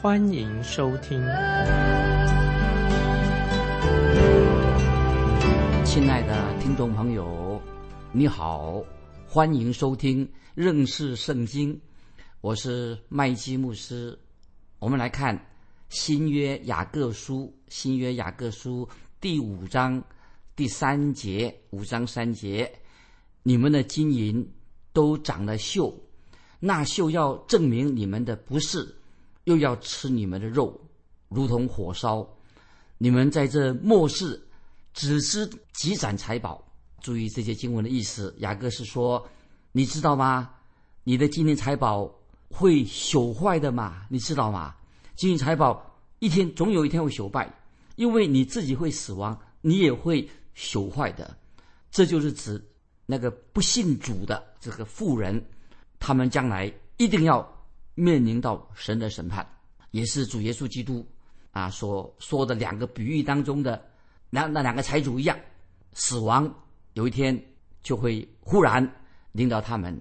欢迎收听。亲爱的听众朋友，你好，欢迎收听认识圣经。我是麦基牧师，我们来看新约雅各书，新约雅各书第五章第三节，五章三节，你们的金银都长了锈，那锈要证明你们的不是，又要吃你们的肉，如同火烧。你们在这末世只知积攒财宝，注意这些经文的意思。雅各是说，你知道吗？你的金银财宝。会朽坏的嘛？你知道吗？金银财宝一天总有一天会朽败，因为你自己会死亡，你也会朽坏的。这就是指那个不信主的这个富人，他们将来一定要面临到神的审判，也是主耶稣基督啊所说的两个比喻当中的那那两个财主一样，死亡有一天就会忽然领导他们。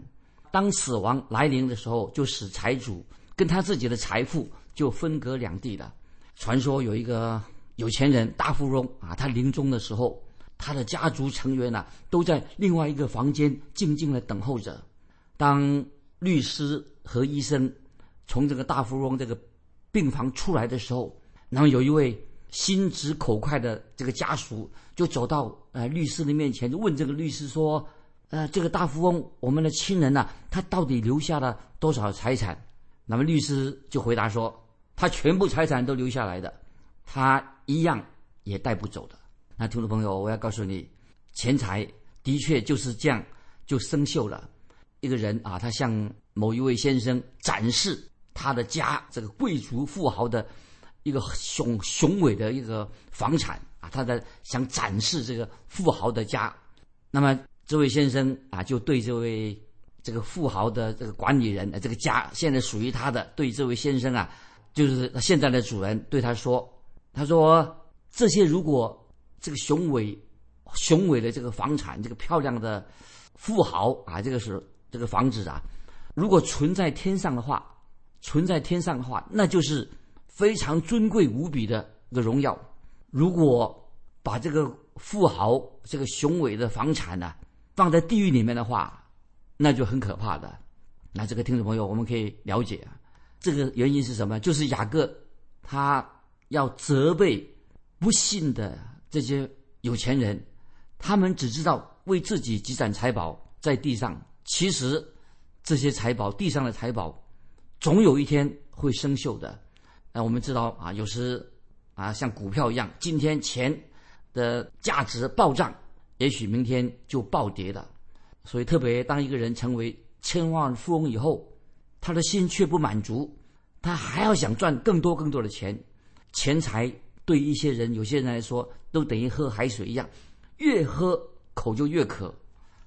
当死亡来临的时候，就使财主跟他自己的财富就分隔两地了。传说有一个有钱人大富翁啊，他临终的时候，他的家族成员呢都在另外一个房间静静的等候着。当律师和医生从这个大富翁这个病房出来的时候，然后有一位心直口快的这个家属就走到呃律师的面前，就问这个律师说。呃，这个大富翁，我们的亲人呢，他到底留下了多少财产？那么律师就回答说，他全部财产都留下来的，他一样也带不走的。那听众朋友，我要告诉你，钱财的确就是这样就生锈了。一个人啊，他向某一位先生展示他的家，这个贵族富豪的一个雄雄伟的一个房产啊，他在想展示这个富豪的家，那么。这位先生啊，就对这位这个富豪的这个管理人，这个家现在属于他的，对这位先生啊，就是现在的主人，对他说：“他说这些如果这个雄伟雄伟的这个房产，这个漂亮的富豪啊，这个是这个房子啊，如果存在天上的话，存在天上的话，那就是非常尊贵无比的一个荣耀。如果把这个富豪这个雄伟的房产呢？”放在地狱里面的话，那就很可怕的。那这个听众朋友，我们可以了解啊，这个原因是什么？就是雅各他要责备不信的这些有钱人，他们只知道为自己积攒财宝在地上，其实这些财宝地上的财宝，总有一天会生锈的。那我们知道啊，有时啊像股票一样，今天钱的价值暴涨。也许明天就暴跌了，所以特别当一个人成为千万富翁以后，他的心却不满足，他还要想赚更多更多的钱。钱财对一些人，有些人来说都等于喝海水一样，越喝口就越渴。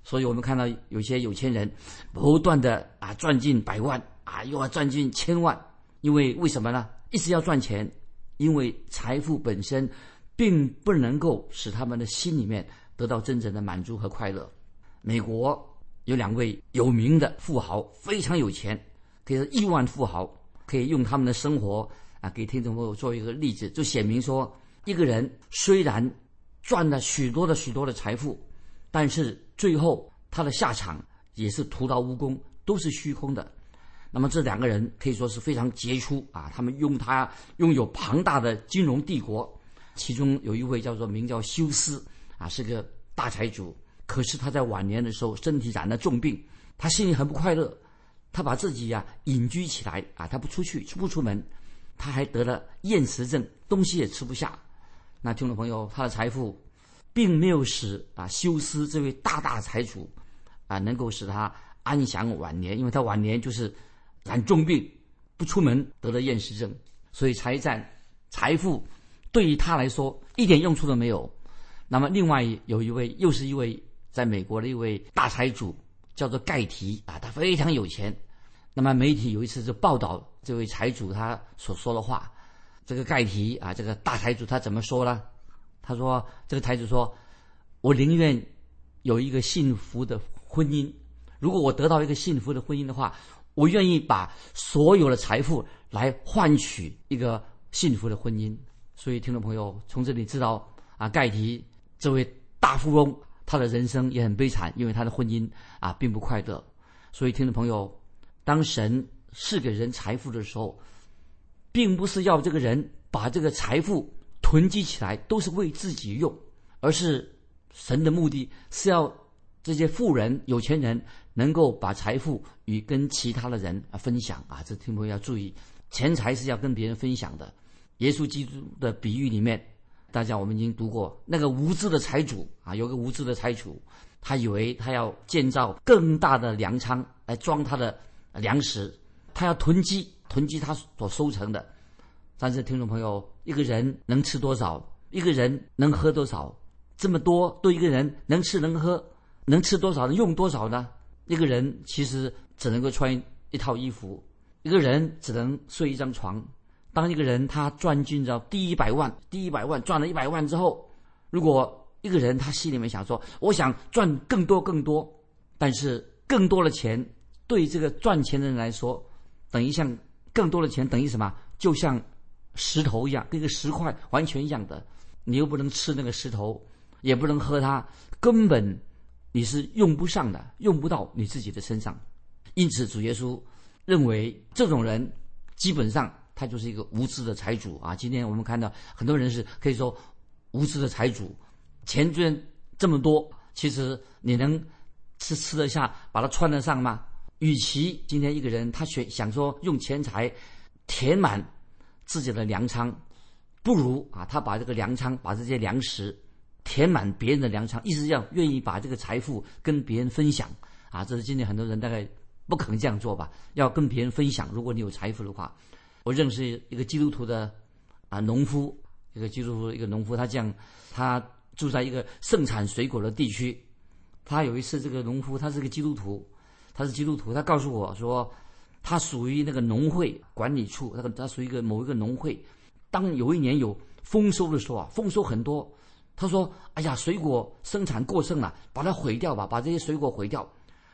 所以我们看到有些有钱人不断的啊赚进百万啊，又要赚进千万，因为为什么呢？一直要赚钱，因为财富本身并不能够使他们的心里面。得到真正的满足和快乐。美国有两位有名的富豪，非常有钱，可以说亿万富豪，可以用他们的生活啊，给听众朋友做一个例子，就显明说，一个人虽然赚了许多的许多的财富，但是最后他的下场也是徒劳无功，都是虚空的。那么这两个人可以说是非常杰出啊，他们用他拥有庞大的金融帝国，其中有一位叫做名叫休斯。啊，是个大财主，可是他在晚年的时候身体染了重病，他心里很不快乐，他把自己呀隐居起来啊，他不出去，出不出门，他还得了厌食症，东西也吃不下。那听众朋友，他的财富，并没有使啊休斯这位大大财主啊能够使他安享晚年，因为他晚年就是染重病，不出门得了厌食症，所以财产财富对于他来说一点用处都没有。那么，另外有一位，又是一位在美国的一位大财主，叫做盖提啊，他非常有钱。那么，媒体有一次就报道这位财主他所说的话。这个盖提啊，这个大财主他怎么说呢？他说：“这个财主说，我宁愿有一个幸福的婚姻。如果我得到一个幸福的婚姻的话，我愿意把所有的财富来换取一个幸福的婚姻。”所以，听众朋友从这里知道啊，盖提这位大富翁他的人生也很悲惨，因为他的婚姻啊并不快乐。所以，听众朋友，当神赐给人财富的时候，并不是要这个人把这个财富囤积起来，都是为自己用，而是神的目的是要这些富人、有钱人能够把财富与跟其他的人啊分享啊。这听众要注意，钱财是要跟别人分享的。耶稣基督的比喻里面，大家我们已经读过，那个无知的财主啊，有个无知的财主，他以为他要建造更大的粮仓来装他的粮食，他要囤积。囤积他所收成的，但是听众朋友，一个人能吃多少？一个人能喝多少？这么多对一个人能吃能喝，能吃多少用多少呢？一个人其实只能够穿一套衣服，一个人只能睡一张床。当一个人他赚进了第一百万，第一百万赚了一百万之后，如果一个人他心里面想说，我想赚更多更多，但是更多的钱对这个赚钱的人来说，等于像。更多的钱等于什么？就像石头一样，跟个石块完全一样的。你又不能吃那个石头，也不能喝它，根本你是用不上的，用不到你自己的身上。因此，主耶稣认为这种人基本上他就是一个无知的财主啊。今天我们看到很多人是可以说无知的财主，钱捐这么多，其实你能吃吃得下，把它穿得上吗？与其今天一个人他选想说用钱财填满自己的粮仓，不如啊他把这个粮仓把这些粮食填满别人的粮仓，意思是要愿意把这个财富跟别人分享啊。这是今天很多人大概不可能这样做吧？要跟别人分享。如果你有财富的话，我认识一个基督徒的啊农夫，一个基督徒一个农夫，他这样他住在一个盛产水果的地区。他有一次这个农夫他是个基督徒。他是基督徒，他告诉我说，他属于那个农会管理处，他他属于一个某一个农会。当有一年有丰收的时候啊，丰收很多，他说：“哎呀，水果生产过剩了，把它毁掉吧，把这些水果毁掉，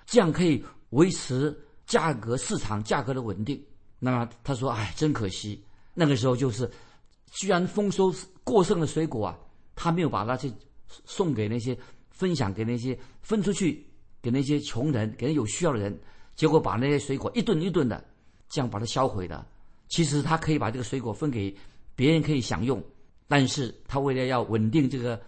这样可以维持价格市场价格的稳定。”那么他说：“哎，真可惜，那个时候就是，居然丰收过剩的水果啊，他没有把它去送给那些分享给那些分出去。”给那些穷人，给那有需要的人，结果把那些水果一顿一顿的这样把它销毁了。其实他可以把这个水果分给别人可以享用，但是他为了要稳定这个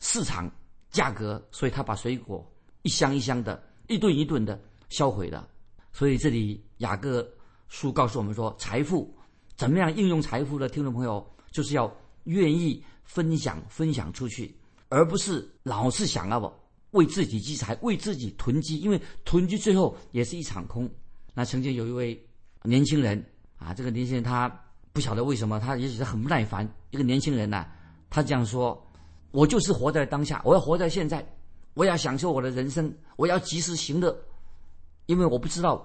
市场价格，所以他把水果一箱一箱的、一顿一顿的销毁了。所以这里雅各书告诉我们说，财富怎么样应用财富的听众朋友，就是要愿意分享分享出去，而不是老是想要为自己积财，为自己囤积，因为囤积最后也是一场空。那曾经有一位年轻人啊，这个年轻人他不晓得为什么，他也许是很不耐烦。一个年轻人呢，他这样说：“我就是活在当下，我要活在现在，我要享受我的人生，我要及时行乐，因为我不知道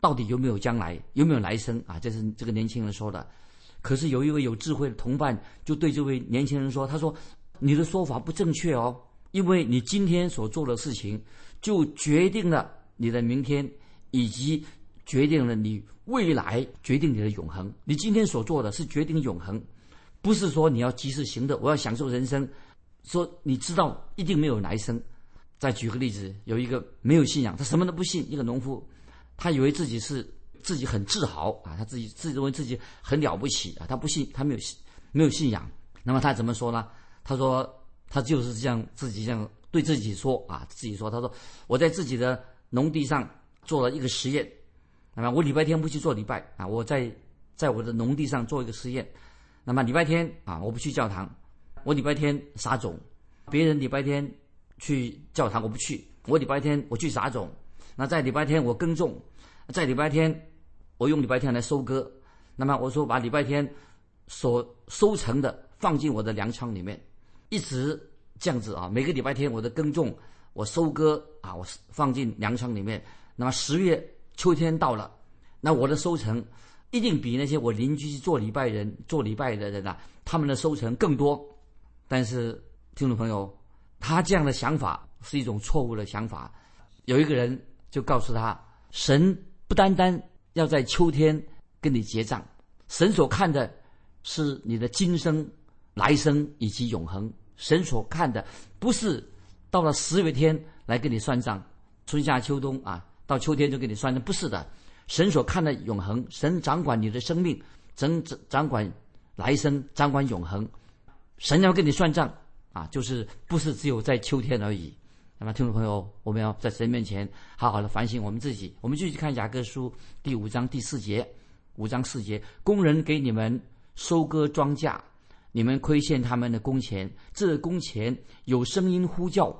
到底有没有将来，有没有来生啊。”这是这个年轻人说的。可是有一位有智慧的同伴就对这位年轻人说：“他说你的说法不正确哦。”因为你今天所做的事情，就决定了你的明天，以及决定了你未来，决定你的永恒。你今天所做的是决定永恒，不是说你要及时行乐，我要享受人生。说你知道一定没有来生。再举个例子，有一个没有信仰，他什么都不信，一个农夫，他以为自己是自己很自豪啊，他自己自认为自己很了不起啊，他不信，他没有信，没有信仰。那么他怎么说呢？他说。他就是这样自己这样对自己说啊，自己说，他说我在自己的农地上做了一个实验，那么我礼拜天不去做礼拜啊，我在在我的农地上做一个实验，那么礼拜天啊我不去教堂，我礼拜天撒种，别人礼拜天去教堂我不去，我礼拜天我去撒种，那在礼拜天我耕种，在礼拜天我用礼拜天来收割，那么我说把礼拜天所收成的放进我的粮仓里面，一直这样子啊。每个礼拜天我的耕种，我收割啊，我放进粮仓里面。那么十月秋天到了，那我的收成一定比那些我邻居做礼拜人做礼拜的人啊，他们的收成更多。但是听众朋友，他这样的想法是一种错误的想法。有一个人就告诉他，神不单单要在秋天跟你结账，神所看的是你的今生、来生以及永恒。神所看的不是到了十月天来跟你算账，春夏秋冬啊。到秋天就给你算的不是的，神所看的永恒，神掌管你的生命，神掌管来生，掌管永恒，神要跟你算账啊，就是不是只有在秋天而已。那么听众朋友，我们要在神面前好好的反省我们自己。我们继续看雅各书第五章第四节，五章四节，工人给你们收割庄稼，你们亏欠他们的工钱，这工钱有声音呼叫，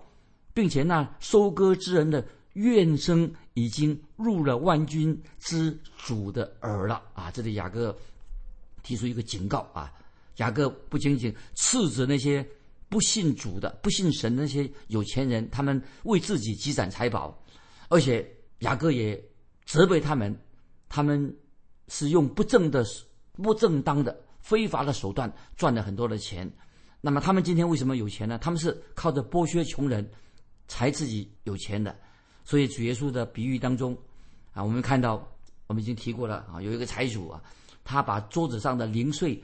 并且那收割之人的。怨声已经入了万军之主的耳了啊！这里雅各提出一个警告啊，雅各不仅仅斥责那些不信主的、不信神的那些有钱人，他们为自己积攒财宝，而且雅各也责备他们，他们是用不正的、不正当的、非法的手段赚了很多的钱。那么他们今天为什么有钱呢？他们是靠着剥削穷人才自己有钱的。所以主耶稣的比喻当中，啊，我们看到，我们已经提过了啊，有一个财主啊，他把桌子上的零碎，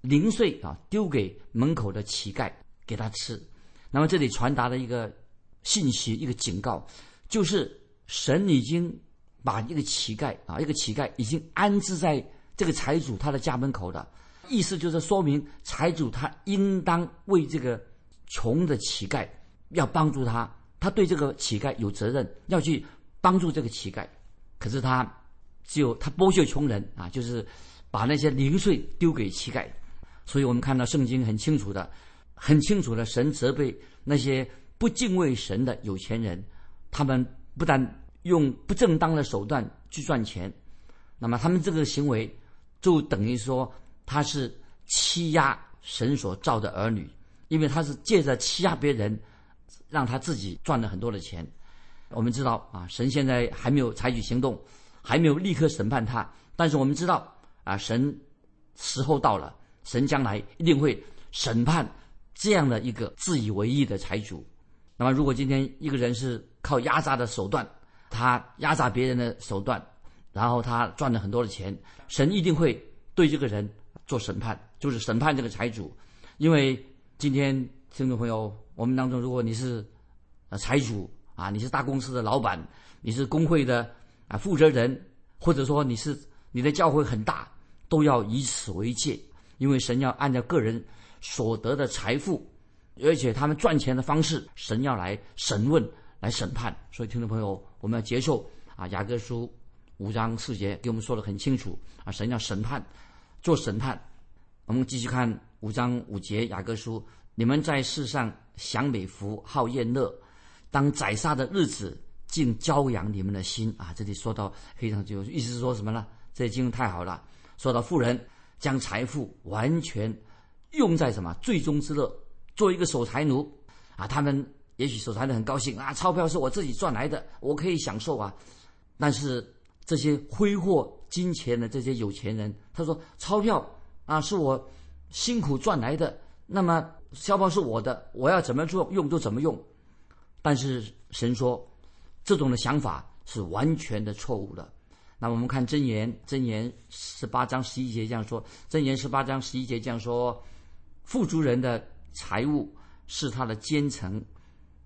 零碎啊丢给门口的乞丐给他吃。那么这里传达的一个信息，一个警告，就是神已经把一个乞丐啊，一个乞丐已经安置在这个财主他的家门口的，意思就是说明财主他应当为这个穷的乞丐要帮助他。他对这个乞丐有责任，要去帮助这个乞丐，可是他只有他剥削穷人啊，就是把那些零碎丢给乞丐。所以我们看到圣经很清楚的，很清楚的，神责备那些不敬畏神的有钱人，他们不但用不正当的手段去赚钱，那么他们这个行为就等于说他是欺压神所造的儿女，因为他是借着欺压别人。让他自己赚了很多的钱。我们知道啊，神现在还没有采取行动，还没有立刻审判他。但是我们知道啊，神时候到了，神将来一定会审判这样的一个自以为意的财主。那么，如果今天一个人是靠压榨的手段，他压榨别人的手段，然后他赚了很多的钱，神一定会对这个人做审判，就是审判这个财主。因为今天听众朋友。我们当中，如果你是，呃，财主啊，你是大公司的老板，你是工会的啊负责人，或者说你是你的教会很大，都要以此为戒，因为神要按照个人所得的财富，而且他们赚钱的方式，神要来审问、来审判。所以，听众朋友，我们要接受啊，雅各书五章四节给我们说的很清楚啊，神要审判，做审判。我们继续看五章五节，雅各书。你们在世上享美福、好宴乐，当宰杀的日子，竟骄养你们的心啊！这里说到非常就意思是说什么呢？这经太好了。说到富人将财富完全用在什么最终之乐，做一个守财奴啊！他们也许守财奴很高兴啊，钞票是我自己赚来的，我可以享受啊。但是这些挥霍金钱的这些有钱人，他说钞票啊是我辛苦赚来的，那么。消防是我的，我要怎么做用就怎么用。但是神说，这种的想法是完全的错误的。那我们看箴言，箴言十八章十一节这样说：箴言十八章十一节这样说，富足人的财物是他的坚城，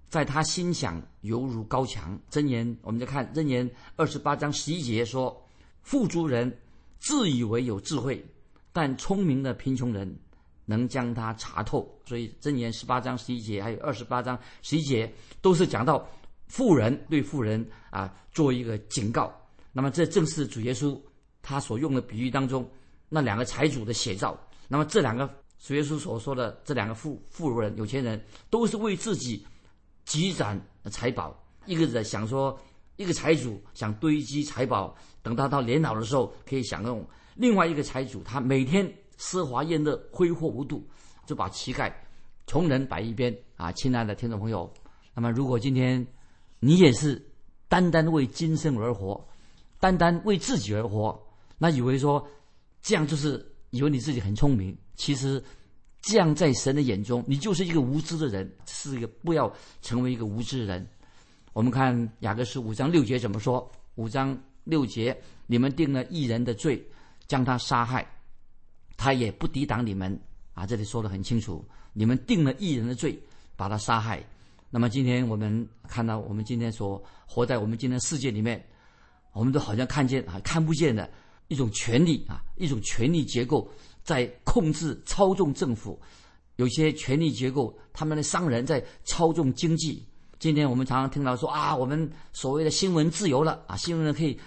在他心想犹如高墙。箴言，我们再看箴言二十八章十一节说，富足人自以为有智慧，但聪明的贫穷人。能将它查透，所以箴言十八章十一节，还有二十八章十一节，都是讲到富人对富人啊做一个警告。那么这正是主耶稣他所用的比喻当中那两个财主的写照。那么这两个主耶稣所说的这两个富富人有钱人，都是为自己积攒财宝。一个人想说，一个财主想堆积财宝，等他到年老的时候可以享用；另外一个财主，他每天奢华宴乐、挥霍无度，就把乞丐、穷人摆一边啊！亲爱的听众朋友，那么如果今天你也是单单为今生而活，单单为自己而活，那以为说这样就是以为你自己很聪明，其实这样在神的眼中，你就是一个无知的人，是一个不要成为一个无知的人。我们看雅各书五章六节怎么说？五章六节，你们定了一人的罪，将他杀害。他也不抵挡你们啊！这里说的很清楚，你们定了一人的罪，把他杀害。那么今天我们看到，我们今天所活在我们今天世界里面，我们都好像看见啊看不见的一种权力啊，一种权力结构在控制、操纵政府。有些权力结构，他们的商人在操纵经济。今天我们常常听到说啊，我们所谓的新闻自由了啊，新闻可以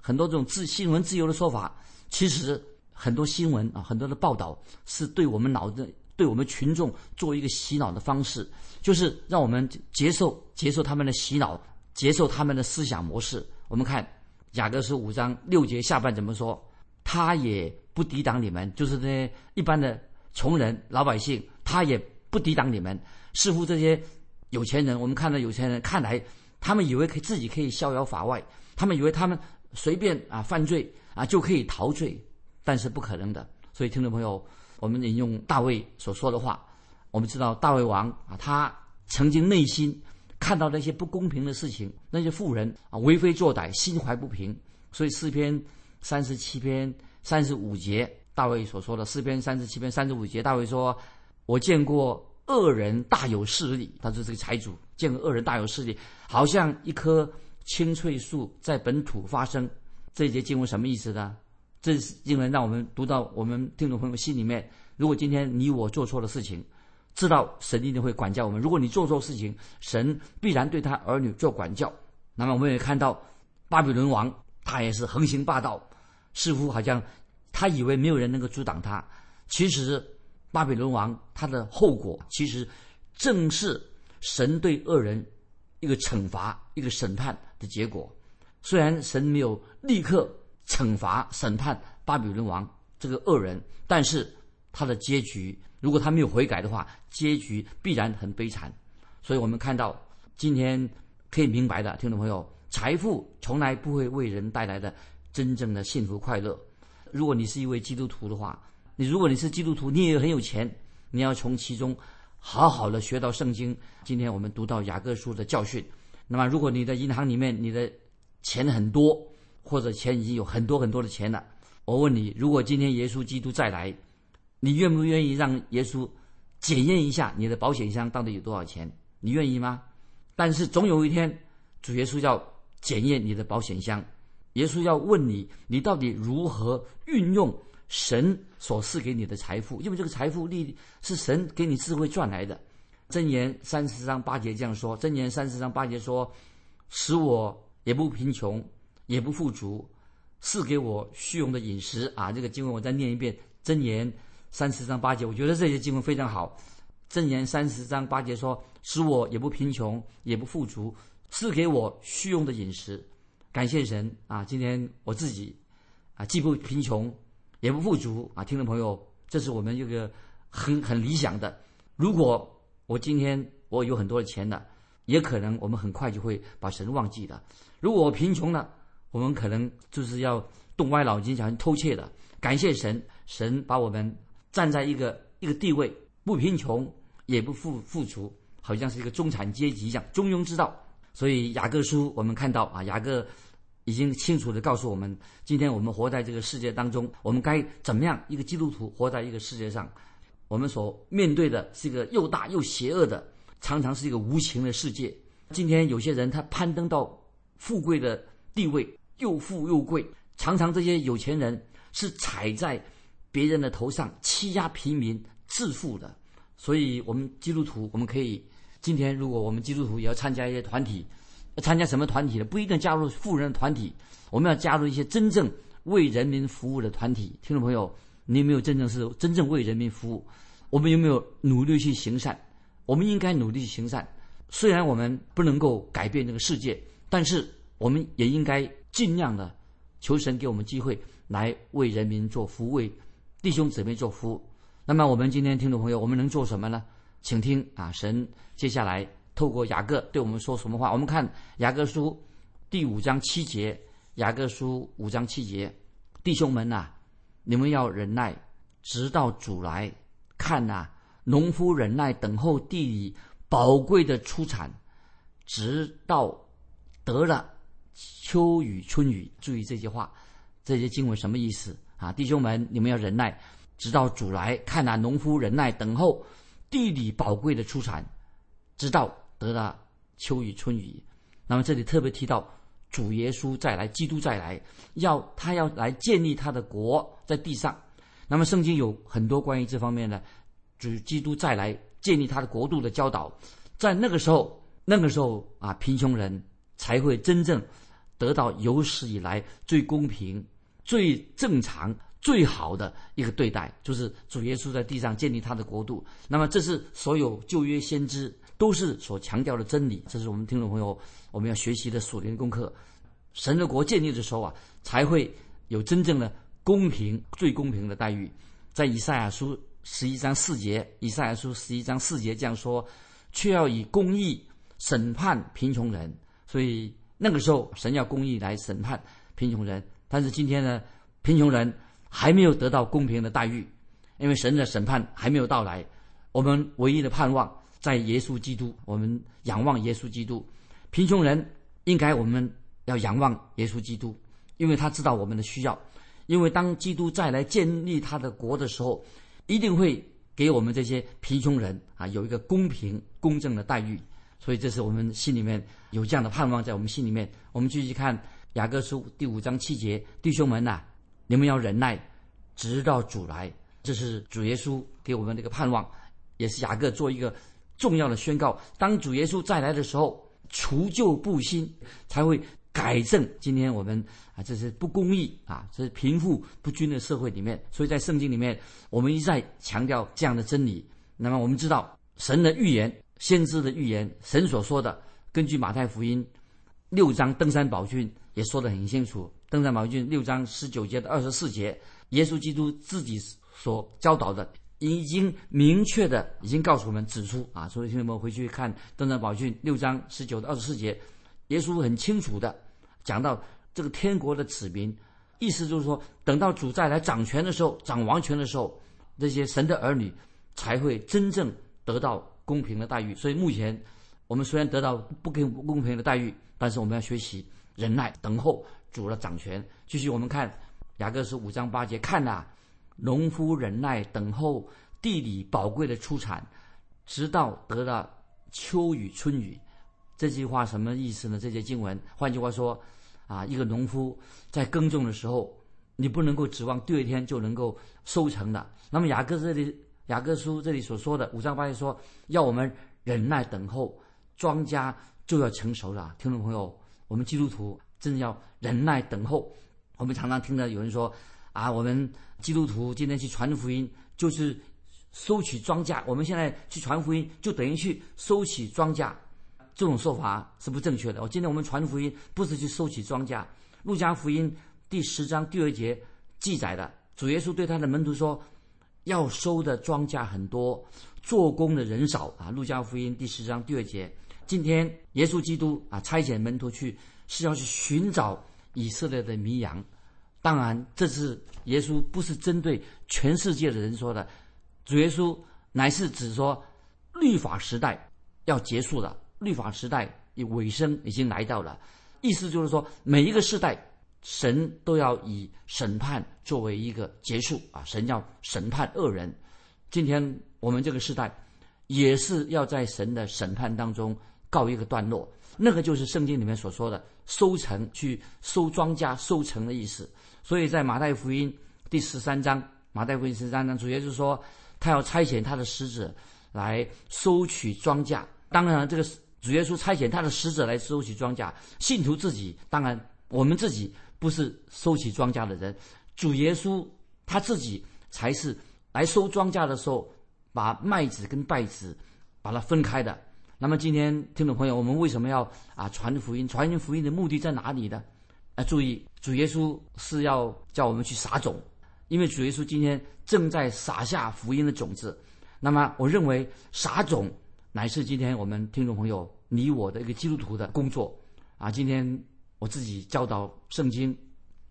很多这种自新闻自由的说法，其实。很多新闻啊，很多的报道是对我们脑子、对我们群众做一个洗脑的方式，就是让我们接受、接受他们的洗脑，接受他们的思想模式。我们看雅各书五章六节下半怎么说？他也不抵挡你们，就是这些一般的穷人、老百姓，他也不抵挡你们。似乎这些有钱人，我们看到有钱人，看来他们以为可以自己可以逍遥法外，他们以为他们随便啊犯罪啊就可以逃罪。但是不可能的，所以听众朋友，我们引用大卫所说的话，我们知道大卫王啊，他曾经内心看到那些不公平的事情，那些富人啊为非作歹，心怀不平。所以诗篇三十七篇三十五节，大卫所说的诗篇三十七篇三十五节，大卫说：“我见过恶人大有势力，他是这个财主，见过恶人大有势力，好像一棵青翠树在本土发生。”这一节经文什么意思呢？这是因为让我们读到我们听众朋友心里面，如果今天你我做错了事情，知道神一定会管教我们。如果你做错事情，神必然对他儿女做管教。那么我们也看到巴比伦王他也是横行霸道，似乎好像他以为没有人能够阻挡他。其实巴比伦王他的后果，其实正是神对恶人一个惩罚、一个审判的结果。虽然神没有立刻。惩罚审判巴比伦王这个恶人，但是他的结局，如果他没有悔改的话，结局必然很悲惨。所以我们看到今天可以明白的，听众朋友，财富从来不会为人带来的真正的幸福快乐。如果你是一位基督徒的话，你如果你是基督徒，你也很有钱，你要从其中好好的学到圣经。今天我们读到雅各书的教训。那么，如果你的银行里面你的钱很多，或者钱已经有很多很多的钱了，我问你，如果今天耶稣基督再来，你愿不愿意让耶稣检验一下你的保险箱到底有多少钱？你愿意吗？但是总有一天，主耶稣要检验你的保险箱，耶稣要问你，你到底如何运用神所赐给你的财富？因为这个财富力是神给你智慧赚来的。箴言三十章八节这样说：箴言三十章八节说，使我也不贫穷。也不富足，赐给我虚荣的饮食啊！这个经文我再念一遍，《箴言》三十章八节，我觉得这些经文非常好。《箴言》三十章八节说：“使我也不贫穷，也不富足，赐给我虚荣的饮食。”感谢神啊！今天我自己啊，既不贫穷，也不富足啊！听众朋友，这是我们一个很很理想的。如果我今天我有很多的钱了，也可能我们很快就会把神忘记了。如果我贫穷了，我们可能就是要动歪脑筋，想偷窃的。感谢神，神把我们站在一个一个地位，不贫穷也不富富足，好像是一个中产阶级一样，中庸之道。所以雅各书我们看到啊，雅各已经清楚的告诉我们，今天我们活在这个世界当中，我们该怎么样？一个基督徒活在一个世界上，我们所面对的是一个又大又邪恶的，常常是一个无情的世界。今天有些人他攀登到富贵的地位。又富又贵，常常这些有钱人是踩在别人的头上欺压平民致富的。所以，我们基督徒，我们可以今天，如果我们基督徒也要参加一些团体，参加什么团体呢？不一定加入富人的团体，我们要加入一些真正为人民服务的团体。听众朋友，你有没有真正是真正为人民服务？我们有没有努力去行善？我们应该努力去行善。虽然我们不能够改变这个世界，但是我们也应该。尽量的求神给我们机会来为人民做服务，为弟兄姊妹做服务。那么我们今天听众朋友，我们能做什么呢？请听啊，神接下来透过雅各对我们说什么话？我们看雅各书第五章七节，雅各书五章七节，弟兄们呐，你们要忍耐，直到主来。看呐，农夫忍耐等候地里宝贵的出产，直到得了秋雨春雨。注意这句话，这些经文什么意思啊？弟兄们，你们要忍耐，直到主来。看呐，农夫忍耐等候地里宝贵的出产，直到得了秋雨春雨。那么这里特别提到主耶稣再来，基督再来，要他要来建立他的国在地上。那么圣经有很多关于这方面的主基督再来建立他的国度的教导，在那个时候，那个时候啊，贫穷人才会真正得到有史以来最公平、最正常、最好的一个对待，就是主耶稣在地上建立他的国度。那么，这是所有旧约先知都是所强调的真理，这是我们听众朋友我们要学习的属灵功课。神的国建立的时候啊，才会有真正的。公平最公平的待遇，在以赛亚书十一章四节，以赛亚书十一章四节这样说，却要以公义审判贫穷人。所以那个时候，神要公义来审判贫穷人。但是今天呢，贫穷人还没有得到公平的待遇，因为神的审判还没有到来。我们唯一的盼望在耶稣基督，我们仰望耶稣基督。贫穷人应该我们要仰望耶稣基督，因为他知道我们的需要。因为当基督再来建立他的国的时候，一定会给我们这些贫穷人啊有一个公平公正的待遇，所以这是我们心里面有这样的盼望在我们心里面。我们继续看雅各书第五章七节，弟兄们呐，你们要忍耐，直到主来。这是主耶稣给我们这个盼望，也是雅各做一个重要的宣告。当主耶稣再来的时候，除旧布新，才会。改正今天我们啊，这是不公义啊，这是贫富不均的社会里面，所以在圣经里面，我们一再强调这样的真理。那么我们知道，神的预言、先知的预言，神所说的，根据马太福音六章登山宝训也说得很清楚。登山宝训六章十九节的二十四节，耶稣基督自己所教导的，已经明确的已经告诉我们指出啊，所以兄弟们回去看登山宝训六章十九的二十四节，耶稣很清楚的。讲到这个天国的子民，意思就是说，等到主再来掌权的时候，掌王权的时候，这些神的儿女才会真正得到公平的待遇。所以目前我们虽然得到不公不公平的待遇，但是我们要学习忍耐，等候主的掌权。继续我们看雅各书五章八节，看呐，农夫忍耐等候地里宝贵的出产，直到得了秋雨春雨。这句话什么意思呢？这些经文，换句话说。啊，一个农夫在耕种的时候，你不能够指望第二天就能够收成的。那么雅各这里，雅各书这里所说的五章八节说，要我们忍耐等候，庄稼就要成熟了。听众朋友，我们基督徒真的要忍耐等候。我们常常听到有人说，啊，我们基督徒今天去传福音就是收取庄稼，我们现在去传福音就等于去收取庄稼。这种说法是不正确的。我今天我们传福音不是去收取庄稼。路加福音第十章第二节记载的，主耶稣对他的门徒说：“要收的庄稼很多，做工的人少啊。”路加福音第十章第二节。今天耶稣基督啊差遣门徒去是要去寻找以色列的迷羊。当然，这是耶稣不是针对全世界的人说的，主耶稣乃是指说律法时代要结束了。律法时代以尾声已经来到了，意思就是说，每一个时代，神都要以审判作为一个结束啊，神要审判恶人。今天我们这个时代，也是要在神的审判当中告一个段落。那个就是圣经里面所说的收成，去收庄稼、收成的意思。所以在马太福音第十三章，马太福音十三章主耶稣说，他要差遣他的使者来收取庄稼。当然，这个。主耶稣差遣他的使者来收取庄稼，信徒自己当然我们自己不是收取庄稼的人，主耶稣他自己才是来收庄稼的时候把麦子跟稗子把它分开的。那么今天听众朋友，我们为什么要啊传福音？传福音的目的在哪里呢？啊，注意，主耶稣是要叫我们去撒种，因为主耶稣今天正在撒下福音的种子。那么，我认为撒种乃是今天我们听众朋友你我的一个基督徒的工作啊。今天我自己教导圣经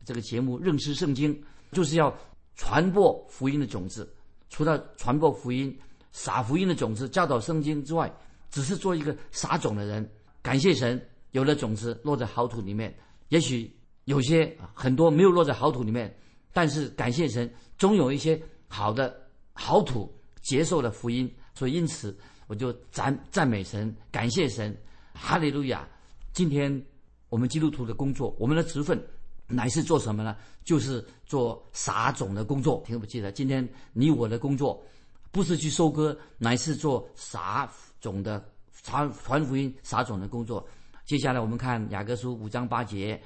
这个节目，认识圣经，就是要传播福音的种子。除了传播福音、撒福音的种子、教导圣经之外，只是做一个撒种的人。感谢神，有了种子落在好土里面。也许有些很多没有落在好土里面，但是感谢神，总有一些好的好土接受了福音。所以因此，我就赞赞美神，感谢神，哈利路亚！今天我们基督徒的工作，我们的职分乃是做什么呢？就是做撒种的工作。听不记得？今天你我的工作不是去收割，乃是做撒种的。传传福音、撒种的工作。接下来我们看雅各书五章八节：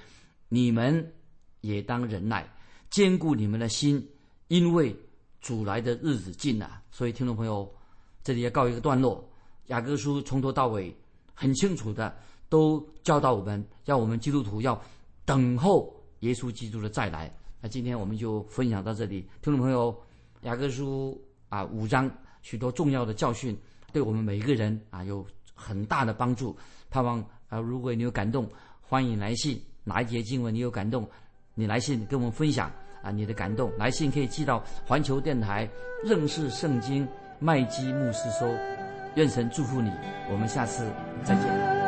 你们也当忍耐，坚固你们的心，因为主来的日子近了。所以，听众朋友，这里要告一个段落。雅各书从头到尾很清楚的都教导我们，要我们基督徒要等候耶稣基督的再来。那今天我们就分享到这里。听众朋友，雅各书啊五章许多重要的教训，对我们每一个人啊有。很大的帮助，盼望啊！如果你有感动，欢迎来信。哪一节经文你有感动，你来信跟我们分享啊！你的感动来信可以寄到环球电台认识圣经麦基牧师收。愿神祝福你，我们下次再见。